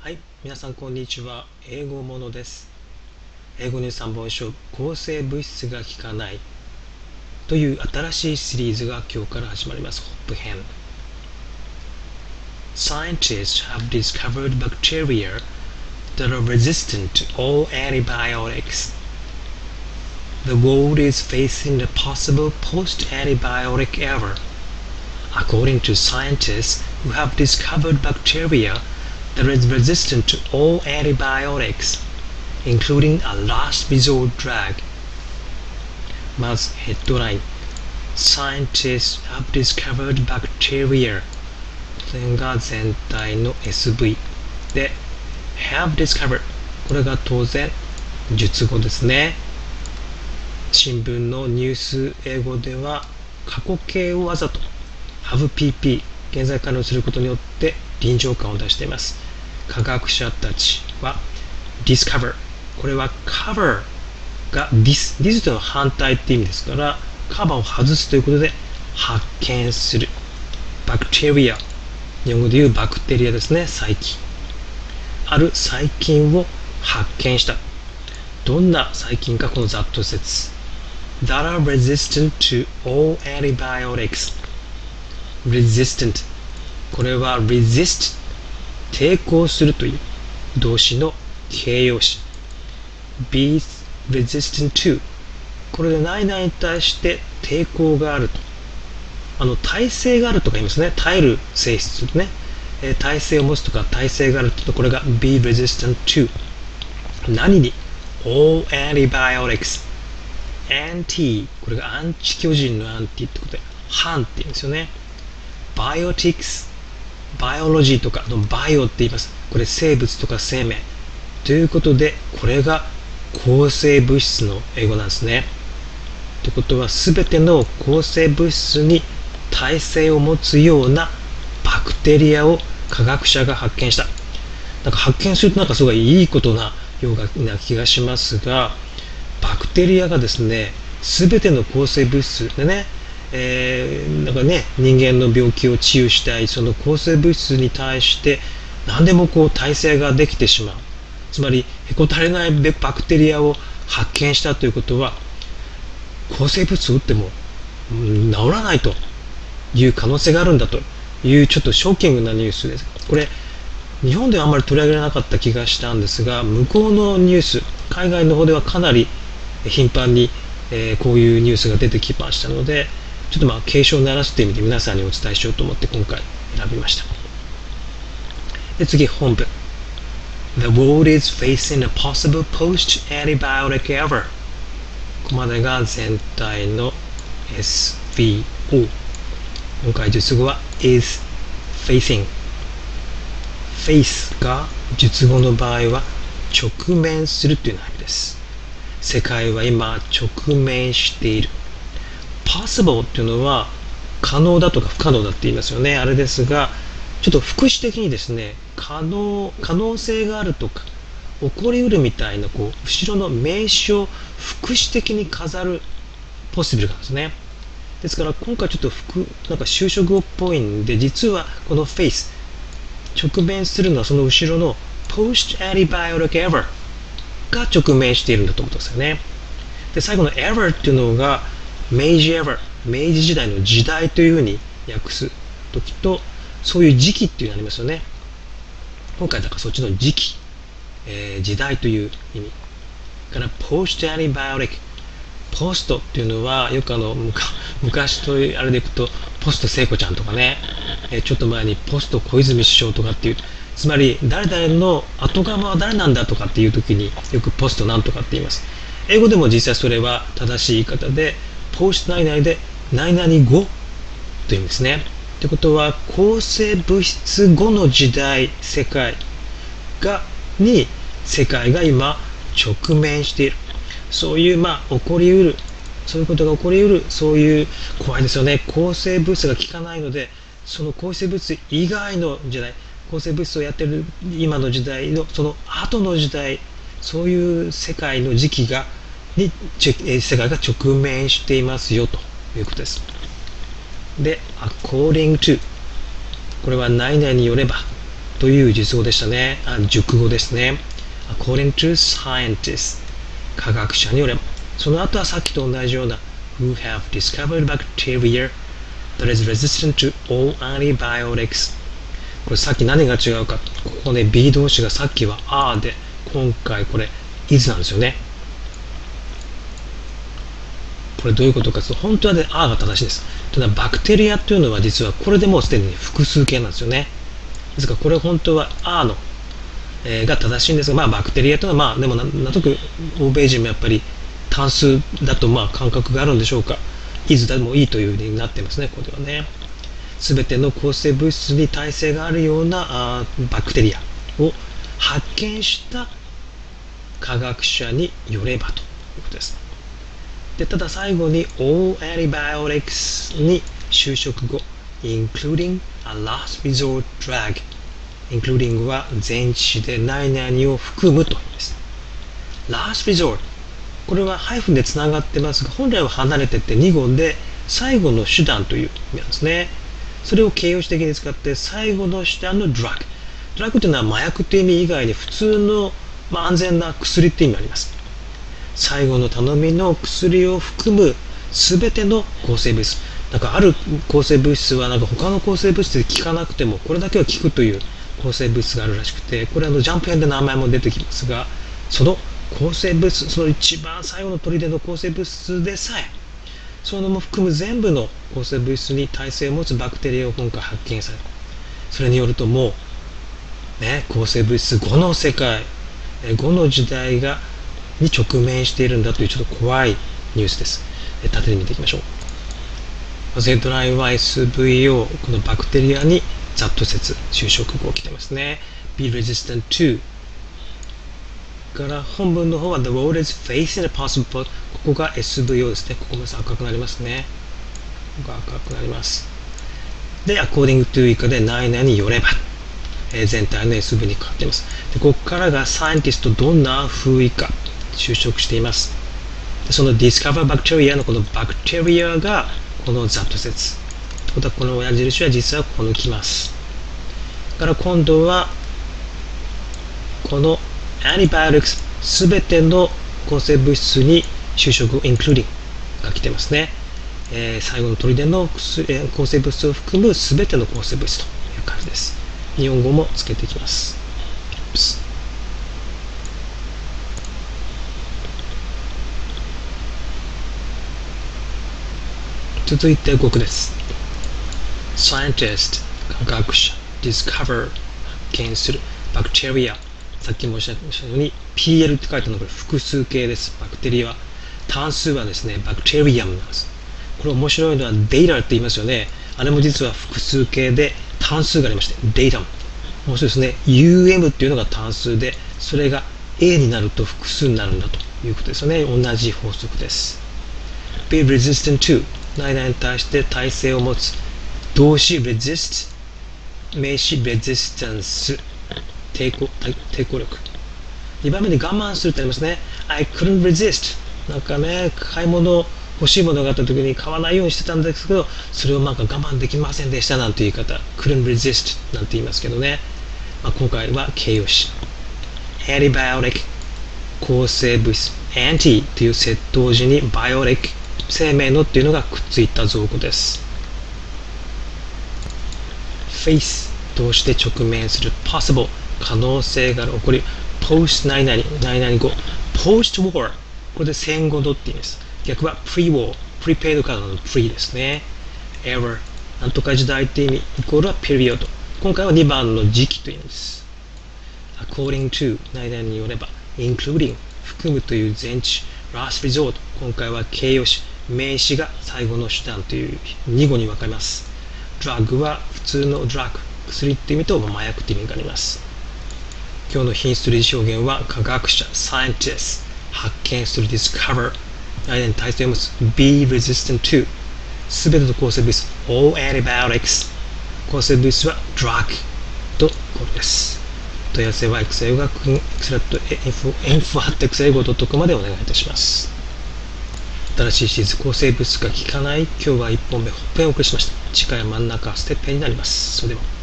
はい、皆さんこんにちは。英語ものです。英語に3本書、抗生物質が効かないという新しいシリーズが今日から始まります。ホップ編。Scientists have discovered bacteria that are resistant to all antibiotics. The world is facing a possible post-antibiotic era. According to scientists who have discovered bacteria that is resistant to all antibiotics, including a last resort drug. まずヘッドライン Scientists have discovered bacteria これが全体の SV で have discovered これが当然述語ですね新聞のニュース英語では過去形をわざと have pp 現在完了することによって臨場感を出しています科学者たちは discover これは cover が dis dis との反対って意味ですからカバーを外すということで発見する。バクテリア日本語で言うバクテリアですね細菌。ある細菌を発見した。どんな細菌かこのざっと説。that are resistant to all antibiotics resistant これは resist 抵抗するという動詞の形容詞。Be resistant to これで何々に対して抵抗があると。あの耐性があるとか言いますね。耐える性質ね、えー、耐性を持つとか耐性があると。これが be resistant to 何に？All antibiotics anti これがアンチ巨人のアンティってことで。反って言うんですよね。biotics バイオロジーとかのバイオって言います。これ生物とか生命。ということで、これが抗生物質の英語なんですね。ということは、すべての抗生物質に耐性を持つようなバクテリアを科学者が発見した。なんか発見するとなんかすごいいいことなような気がしますが、バクテリアがですね、すべての抗生物質でね、えー、なんかね人間の病気を治癒したいその抗生物質に対して何でもこう耐性ができてしまう。つまりへこたれないバクテリアを発見したということは抗生物質を打っても治らないという可能性があるんだというちょっとショッキングなニュースです。これ日本ではあんまり取り上げられなかった気がしたんですが向こうのニュース海外の方ではかなり頻繁に、えー、こういうニュースが出てきましたのでちょっとまあ警鐘を鳴らすという意味で皆さんにお伝えしようと思って今回選びました。で次本文。The world is facing a possible post-antibiotic era. ここまでが全体の SVO。今回述語は is facing。face が述語の場合は直面するという意味です。世界は今直面している。Possible っていうのは可能だとか不可能だって言いますよね。あれですが、ちょっと副詞的にですね、可能、可能性があるとか、起こりうるみたいな、こう、後ろの名詞を副詞的に飾る possible なんですね。ですから、今回ちょっと副、なんか就職語っぽいんで、実はこの face、直面するのはその後ろの post antibiotic ever が直面しているんだと思ってますよね。で、最後の ever っていうのが、明治 ever 明治時代の時代というふうに訳す時とそういう時期っていうのがありますよね。今回だからそっちの時期、えー、時代という意味。からポストアニバイオリックポストっていうのはよくあの 昔とあれでいくとポスト聖子ちゃんとかね、えー、ちょっと前にポスト小泉首相とかっていうつまり誰々の後釜は誰なんだとかっていう時によくポストなんとかって言います。英語でも実際それは正しい言い方でポスト内で何々後という意味ですね。ってことは抗生物質後の時代世界がに世界が今直面している。そういうまあ起こりうる。そういうことが起こりうる。そういう怖いですよね。抗生物質が効かないのでその抗生物質以外の時代抗生物質をやってる今の時代のその後の時代そういう世界の時期がに世界が直面していますよということです。で、according to これは何々によればという実語でしたね。あ熟語ですね。according to scientists 科学者によれば。その後はさっきと同じような who have discovered bacteria that is resistant to all antibiotics これさっき何が違うかここね B 動詞がさっきは R で今回これ is なんですよねこれどういうことかというと本当はね R が正しいです。ただバクテリアというのは実はこれでもうすでに複数形なんですよね。ですからこれ本当は R の、えー、が正しいんですがまあバクテリアというのはまあでもなんとなく欧米人もやっぱり単数だとまあ感覚があるんでしょうか。is でもいいというふうになってますねこれはね。すべての抗生物質に耐性があるようなあバクテリアを発見した科学者によればということです。でただ最後に all antibiotics に就職後 including a last resort drug including は前置詞で何々を含むという意味です。last resort これはハイフンでつながってますが本来は離れてて2語で最後の手段という意味なんですね。それを形容詞的に使って最後の手段のドラッグ。ドラッグというのは麻薬という意味以外で普通の、まあ、安全な薬っていう意味があります。最後の頼みの薬を含む全ての抗生物質。なんかある抗生物質はなんか他の抗生物質で効かなくてもこれだけは効くという抗生物質があるらしくてこれあのジャンプ編で名前も出てきますがその抗生物質その一番最後の砦の抗生物質でさえそのも含む全部の抗生物質に耐性を持つバクテリアを今回発見されたそれによるともうね抗生物質5の世界5の時代がに直面しているんだというちょっと怖いニュースです縦で見ていきましょうまずヘッドラインは SVO このバクテリアにざっと説就職後来てますね be resistant to から本文の方は The world is facing a possible ここが SVO ですね。ここも赤くなりますね。ここが赤くなります。で、according to 以下で何々によれば、えー、全体の SV にかかっています。で、ここからがサイエンティストどんな風以下就職しています。その discover bacteria のこのバクテリアがこのざっと説。ということはこの矢印は実はここに来ます。だから今度はこの antibiotics すべての抗生物質に就職 including が来てますね。えー、最後の砦の、えー、抗生物質を含むすべての抗生物質という感じです。日本語もつけていきます。続いて語句です。scientist 科学者 discover 発見する bacteria さっき申し上げましたように PL って書いたのはこれ複数形です。バクテリア単数はですね、バクテリアムなんです。これ面白いのはデイタって言いますよね。あれも実は複数形で単数がありまして、デイタム。面白いですね。UM っていうのが単数で、それが A になると複数になるんだということですよね。同じ法則です。be resistant to 何々に対して耐性を持つ。動詞 resist 名詞 resistance 抵抗抵抗力。2番目に我慢するってありますね。I couldn't resist なんかね買い物欲しいものがあった時に買わないようにしてたんですけどそれをなんか我慢できませんでしたなんて言い方。couldn't resist なんて言いますけどね、まあ、今回は形容詞。Antibiotic 抗生物。質 anti という窃盗時に biotic 生命のっていうのがくっついた造語です face として直面する possible 可能性が起こり post 何々何々後 post war これで戦後のって意味です。逆は pre-war、prepaid からの pre ですね。error、なんとか時代って意味、イコールは period。今回は2番の時期という意味です。according to 何々によれば、including 含むという前置、last resort 今回は形容詞、名詞が最後の手段という2語に分かれます。drug は普通の drug、薬って意味と麻薬って意味があります。今日の品質類表現は科学者、scientist 発見する discover 間に対して読む be resistant to すべての抗生物質 all antibiotics 抗生物質は drug とこれです。問い合わせはエクセル学エクセラット info ハットエクセル 5.com までお願いいたします。新しいシリーズ構成物質が効かない。今日は1本目ほっぺんをお送りしました。次回は真ん中ステップになります。それでは。